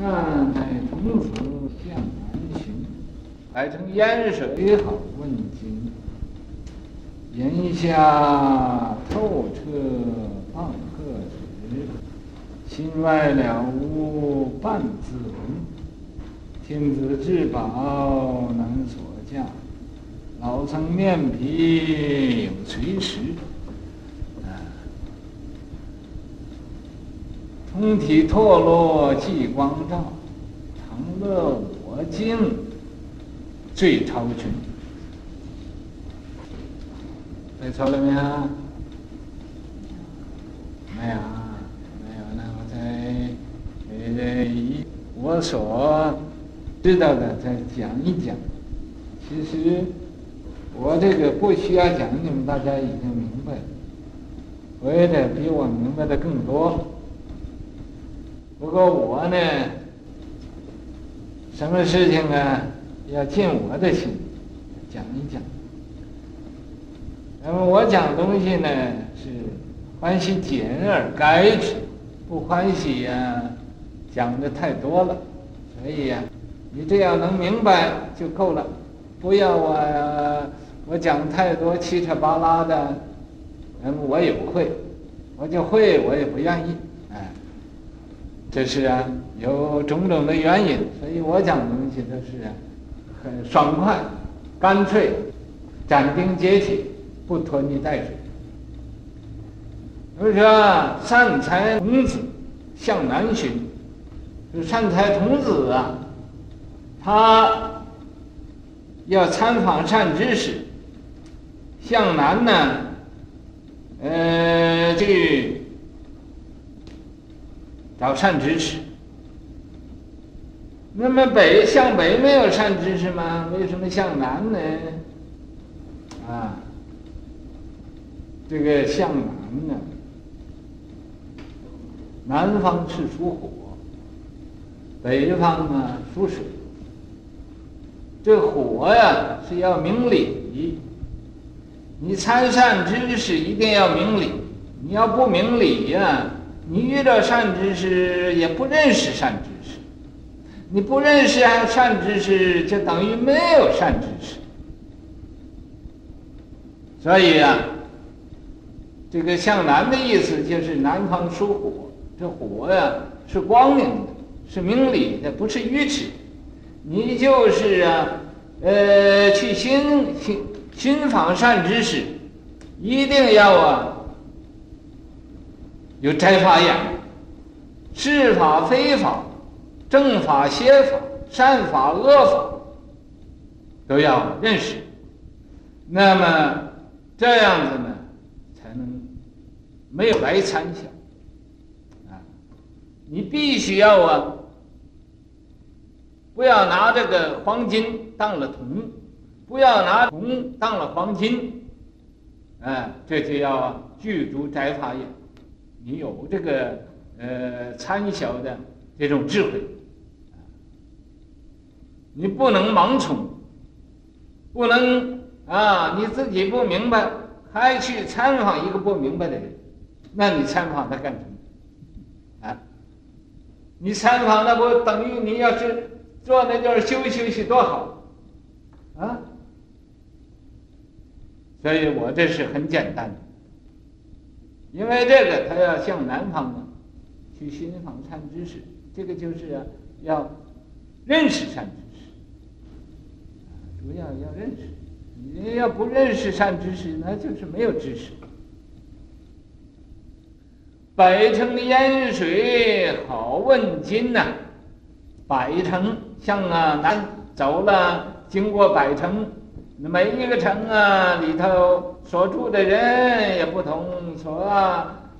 善财童子向南行，百城烟水好问津。檐下透彻半个时，心外了无半字文。天子至宝难所价，老僧面皮有垂石。通体脱落济光照，常乐我净最超群。背错了没有？没有，没有。那我再呃以我所知道的再讲一讲。其实我这个不需要讲，你们大家已经明白了。我也得比我明白的更多。不过我呢，什么事情啊，要尽我的心讲一讲。那么我讲东西呢，是欢喜简而概之，不欢喜呀、讲的太多了。所以呀、你只要能明白就够了，不要我、我讲太多七扯八拉的。那么我也不会，我就会，我也不愿意。这是啊，有种种的原因，所以我讲东西都是啊，很爽快、干脆、斩钉截铁，不拖泥带水。所以说，善财童子向南寻，就善财童子啊，他要参访善知识，向南呢，呃，这个。找善知识，那么北向北没有善知识吗？为什么向南呢？啊，这个向南呢？南方是属火，北方呢属水。这火呀是要明理，你参善知识一定要明理，你要不明理呀。你遇到善知识也不认识善知识，你不认识善知识，就等于没有善知识。所以啊，这个向南的意思就是南方属火，这火呀是光明的，是明理的，不是愚痴。你就是啊，呃，去寻寻寻访善知识，一定要啊。有斋法眼，是法非法，正法邪法，善法恶法，都要认识。那么这样子呢，才能没有白参小。啊，你必须要啊，不要拿这个黄金当了铜，不要拿铜当了黄金。啊，这就要具足斋法眼。你有这个呃参晓的这种智慧，你不能盲从，不能啊你自己不明白还去参访一个不明白的人，那你参访他干什么？啊，你参访那不等于你要是坐那地儿休息休息多好啊？所以我这是很简单的。因为这个，他要向南方啊，去寻访善知识，这个就是，要认识善知识，主要要认识。你要不认识善知识，那就是没有知识。百城烟水好问津呐，百城向啊南走了，经过百城。每一个城啊，里头所住的人也不同，所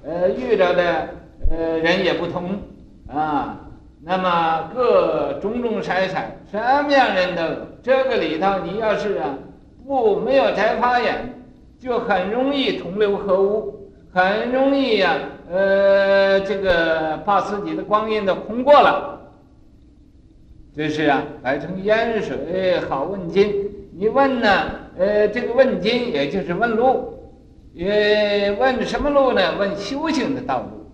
呃遇到的呃人也不同啊。那么各种种色彩，什么样人都有。这个里头，你要是啊不没有才发眼，就很容易同流合污，很容易呀、呃这个把自己的光阴都空过了。这是啊，百城烟水好问津。你问呢？呃，这个问津也就是问路，也问什么路呢？问修行的道路，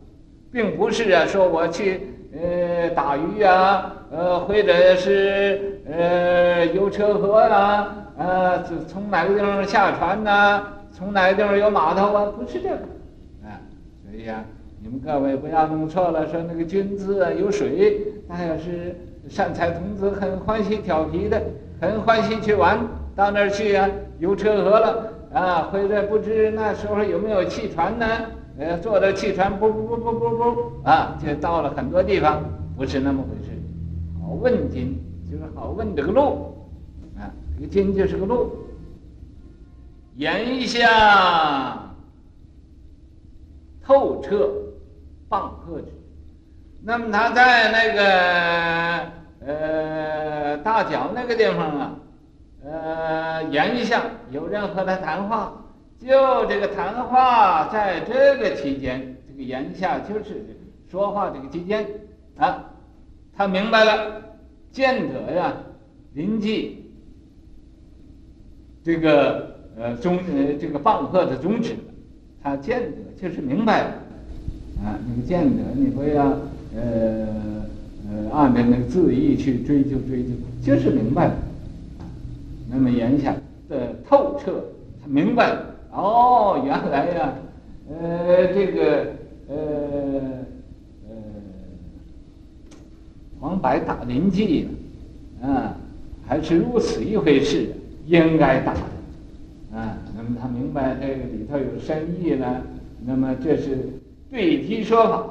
并不是啊，说我去呃打鱼啊，呃，或者是呃游车河啊，呃，从哪个地方下船呐、从哪个地方有码头啊？不是这个，啊，所以啊，你们各位不要弄错了，说那个君字啊有水，那要是善财童子很欢喜调皮的，很欢喜去玩，到那儿去啊，游车河了啊，或者不知那时候有没有汽船呢？呃，坐着汽船，不不不不不不，啊，就到了很多地方，不是那么回事。好问津就是好问这个路，啊，这个津就是个路。言下透彻，傍壑之。那么他在那个呃大脚那个地方啊，呃，言下有人和他谈话。就这个谈话，在这个期间，这个言下就是说话这个期间啊，他明白了，见得呀，临济这个呃宗呃这个傍壑的宗旨，他见得就是明白了啊，那个见得你会要呃呃按照那个字意去追究追究，就是明白了。那么言下的透彻，他明白了。哦，原来呀，呃，这个，呃，呃，黄白打临济啊，还是如此一回事，应该打的，啊，那么他明白这个里头有深意呢，那么这是对题说法，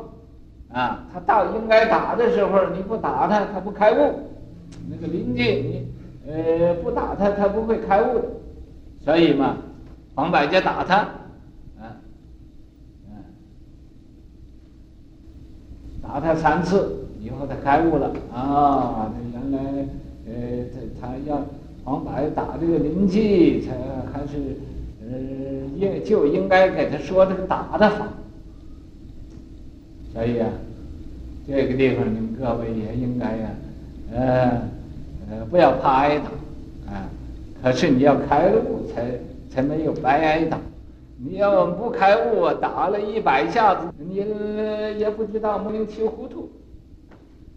啊，他到应该打的时候，你不打他，他不开悟，那个临济你，呃，不打他，他不会开悟的，所以嘛。黄百家打他，啊，嗯，打他三次以后，他开悟了啊！原来，呃，他他要黄百打这个临济，才还是，呃，应就应该给他说这个打的法。所以啊，这个地方你们各位也应该呀，呃，呃，不要怕挨打，啊，可是你要开悟才。才没有白挨打，你要不开悟，打了一百下子，你也不知道莫名其妙糊涂，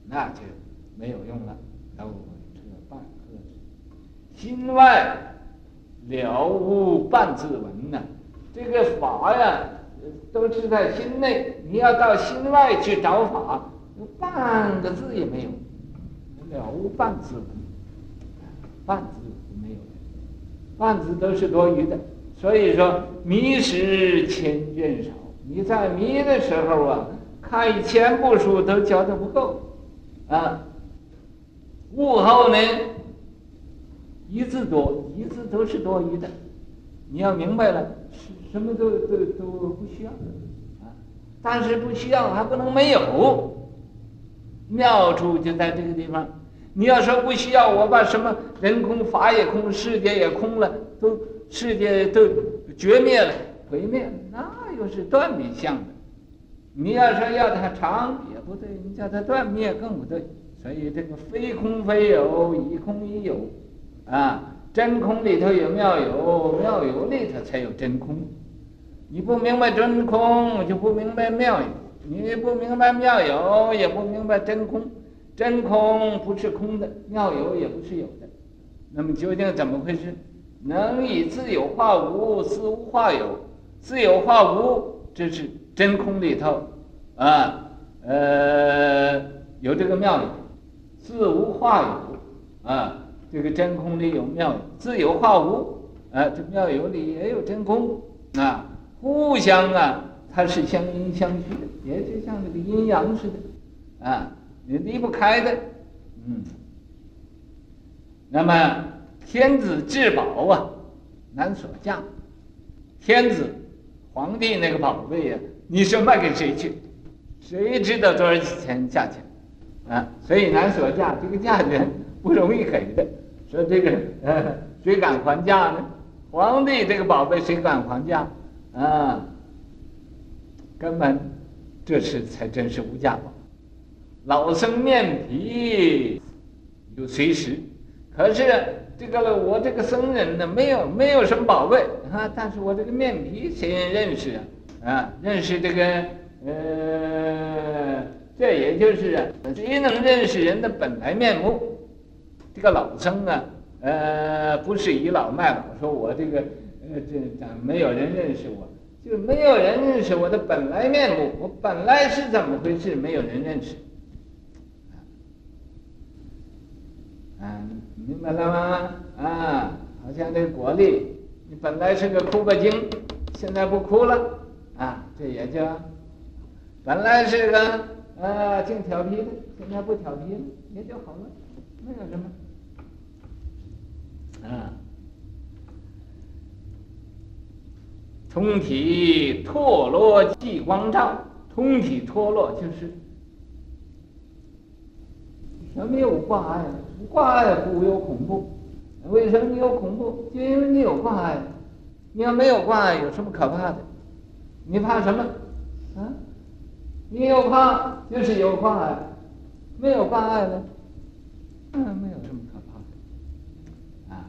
那就没有用了。透彻半壑之，心外了无半字文呐。这个法呀，都是在心内，你要到心外去找法，半个字也没有，了无半字，半字没有。半字都是多余的，所以说迷时千卷少。你在迷的时候啊，看一千部书都觉得不够，啊，悟后呢，一字多，一字都是多余的。你要明白了，什么都都都不需要，啊，但是不需要还不能没有，妙处就在这个地方。你要说不需要，我把什么人空、法也空、世界也空了，都世界都绝灭了、毁灭，那又是断灭相的。你要说要它长也不对，你叫它断灭更不对。所以这个非空非有，以空以有，啊，真空里头有妙有，妙有里头才有真空。你不明白真空，就不明白妙有；你不明白妙有，也不明白真空。真空不是空的，妙有也不是有的，那么究竟怎么回事？能以自有化无，自无化有，自有化无，这是真空里头啊，呃，有这个妙有，自无化有啊，这个真空里有妙，自有化无啊，这妙有里也有真空啊，互相啊，它是相因相续的，也就像这个阴阳似的啊。你离不开的，嗯。那么天子至宝啊，难索价。天子，皇帝那个宝贝呀，你说卖给谁去？谁知道多少钱价钱？啊，所以难索价，这个价钱不容易给的。说这个，呃，谁敢还价呢？皇帝这个宝贝谁敢还价？啊，根本这是才真是无价宝。老僧面皮有随时，可是这个我这个僧人呢，没有没有什么宝贝啊，但是我这个面皮谁人认识啊？啊，认识这个呃这也就是啊，谁能认识人的本来面目？这个老僧啊，呃，不是倚老卖老，说我这个呃这这没有人认识我，就没有人认识我的本来面目。我本来是怎么回事？没有人认识。啊，明白了吗？啊，好像那个果粒，你本来是个哭个精，现在不哭了，啊，这也就本来是个。啊，净调皮的，现在不调皮了，也就好了，没有什么。啊，通体脱落即光照，通体脱落就是什么有挂碍？挂碍不有恐怖？为什么有恐怖？就因为你有挂碍。你要没有挂碍，有什么可怕的？你怕什么？啊？你有怕就是有挂碍，没有挂碍呢，嗯，没有什么可怕的，啊。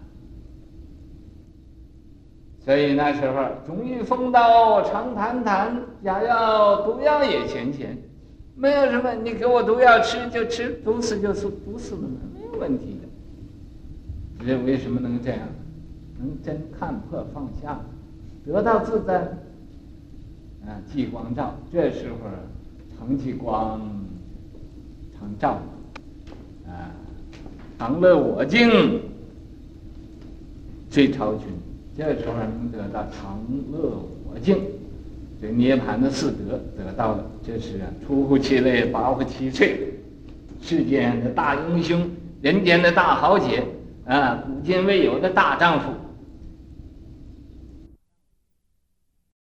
所以那时候，终遇风刀长谈谈，假药毒药也浅浅，没有什么，你给我毒药吃就吃，毒死就死，毒死了没有问题的。人为什么能这样？能真看破放下，得到自在，啊，即光照，这时候。常寂光，常照，啊，常乐我净，最超群。这时候能得到常乐我净，这涅槃的四德得到了。这是出乎其类，拔乎其萃，世间的大英雄，人间的大豪杰，啊，古今未有的大丈夫。